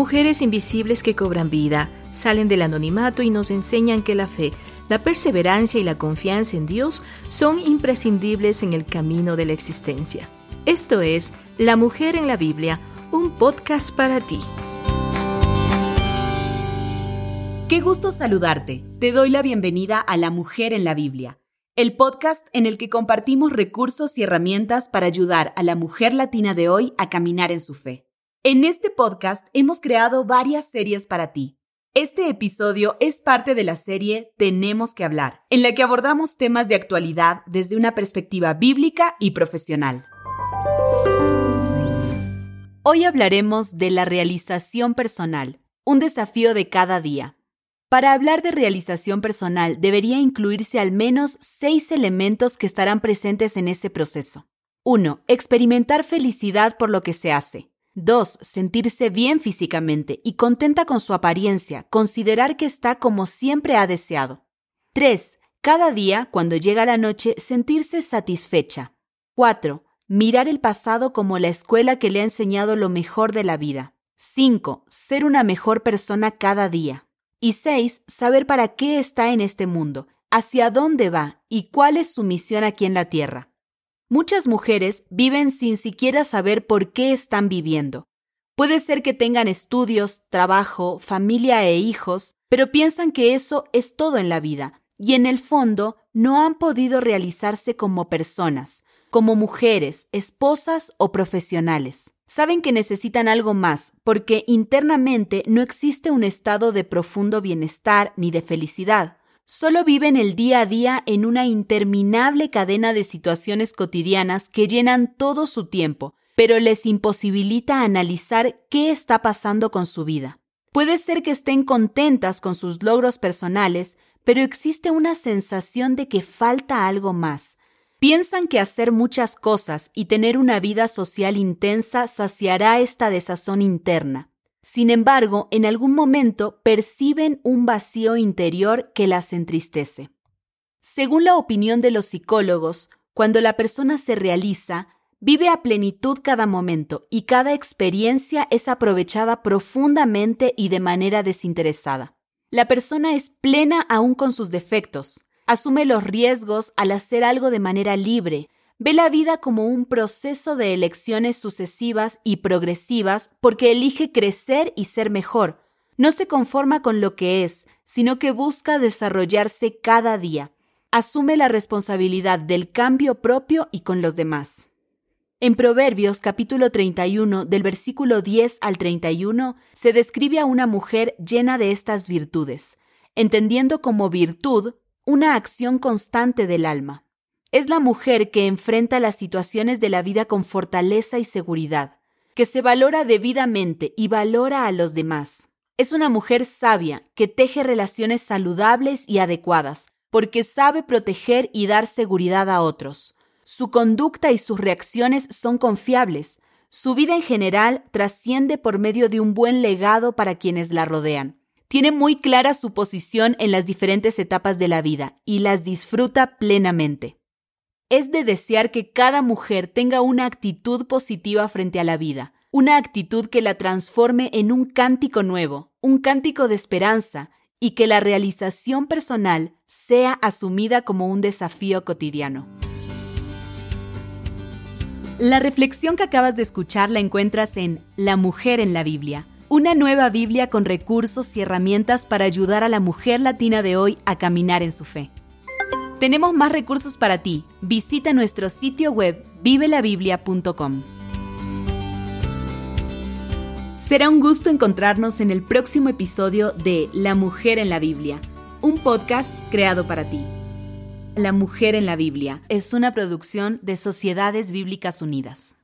Mujeres invisibles que cobran vida, salen del anonimato y nos enseñan que la fe, la perseverancia y la confianza en Dios son imprescindibles en el camino de la existencia. Esto es La Mujer en la Biblia, un podcast para ti. Qué gusto saludarte. Te doy la bienvenida a La Mujer en la Biblia, el podcast en el que compartimos recursos y herramientas para ayudar a la mujer latina de hoy a caminar en su fe. En este podcast hemos creado varias series para ti. Este episodio es parte de la serie Tenemos que hablar, en la que abordamos temas de actualidad desde una perspectiva bíblica y profesional. Hoy hablaremos de la realización personal, un desafío de cada día. Para hablar de realización personal debería incluirse al menos seis elementos que estarán presentes en ese proceso. 1. Experimentar felicidad por lo que se hace. 2. Sentirse bien físicamente y contenta con su apariencia, considerar que está como siempre ha deseado. 3. Cada día, cuando llega la noche, sentirse satisfecha. 4. Mirar el pasado como la escuela que le ha enseñado lo mejor de la vida. 5. Ser una mejor persona cada día. Y 6. Saber para qué está en este mundo, hacia dónde va y cuál es su misión aquí en la Tierra. Muchas mujeres viven sin siquiera saber por qué están viviendo. Puede ser que tengan estudios, trabajo, familia e hijos, pero piensan que eso es todo en la vida, y en el fondo no han podido realizarse como personas, como mujeres, esposas o profesionales. Saben que necesitan algo más, porque internamente no existe un estado de profundo bienestar ni de felicidad solo viven el día a día en una interminable cadena de situaciones cotidianas que llenan todo su tiempo, pero les imposibilita analizar qué está pasando con su vida. Puede ser que estén contentas con sus logros personales, pero existe una sensación de que falta algo más. Piensan que hacer muchas cosas y tener una vida social intensa saciará esta desazón interna. Sin embargo, en algún momento perciben un vacío interior que las entristece. Según la opinión de los psicólogos, cuando la persona se realiza, vive a plenitud cada momento y cada experiencia es aprovechada profundamente y de manera desinteresada. La persona es plena aún con sus defectos, asume los riesgos al hacer algo de manera libre, Ve la vida como un proceso de elecciones sucesivas y progresivas porque elige crecer y ser mejor. No se conforma con lo que es, sino que busca desarrollarse cada día. Asume la responsabilidad del cambio propio y con los demás. En Proverbios capítulo 31 del versículo 10 al 31 se describe a una mujer llena de estas virtudes, entendiendo como virtud una acción constante del alma. Es la mujer que enfrenta las situaciones de la vida con fortaleza y seguridad, que se valora debidamente y valora a los demás. Es una mujer sabia que teje relaciones saludables y adecuadas, porque sabe proteger y dar seguridad a otros. Su conducta y sus reacciones son confiables. Su vida en general trasciende por medio de un buen legado para quienes la rodean. Tiene muy clara su posición en las diferentes etapas de la vida y las disfruta plenamente es de desear que cada mujer tenga una actitud positiva frente a la vida, una actitud que la transforme en un cántico nuevo, un cántico de esperanza, y que la realización personal sea asumida como un desafío cotidiano. La reflexión que acabas de escuchar la encuentras en La mujer en la Biblia, una nueva Biblia con recursos y herramientas para ayudar a la mujer latina de hoy a caminar en su fe. Tenemos más recursos para ti. Visita nuestro sitio web vivelabiblia.com. Será un gusto encontrarnos en el próximo episodio de La Mujer en la Biblia, un podcast creado para ti. La Mujer en la Biblia es una producción de Sociedades Bíblicas Unidas.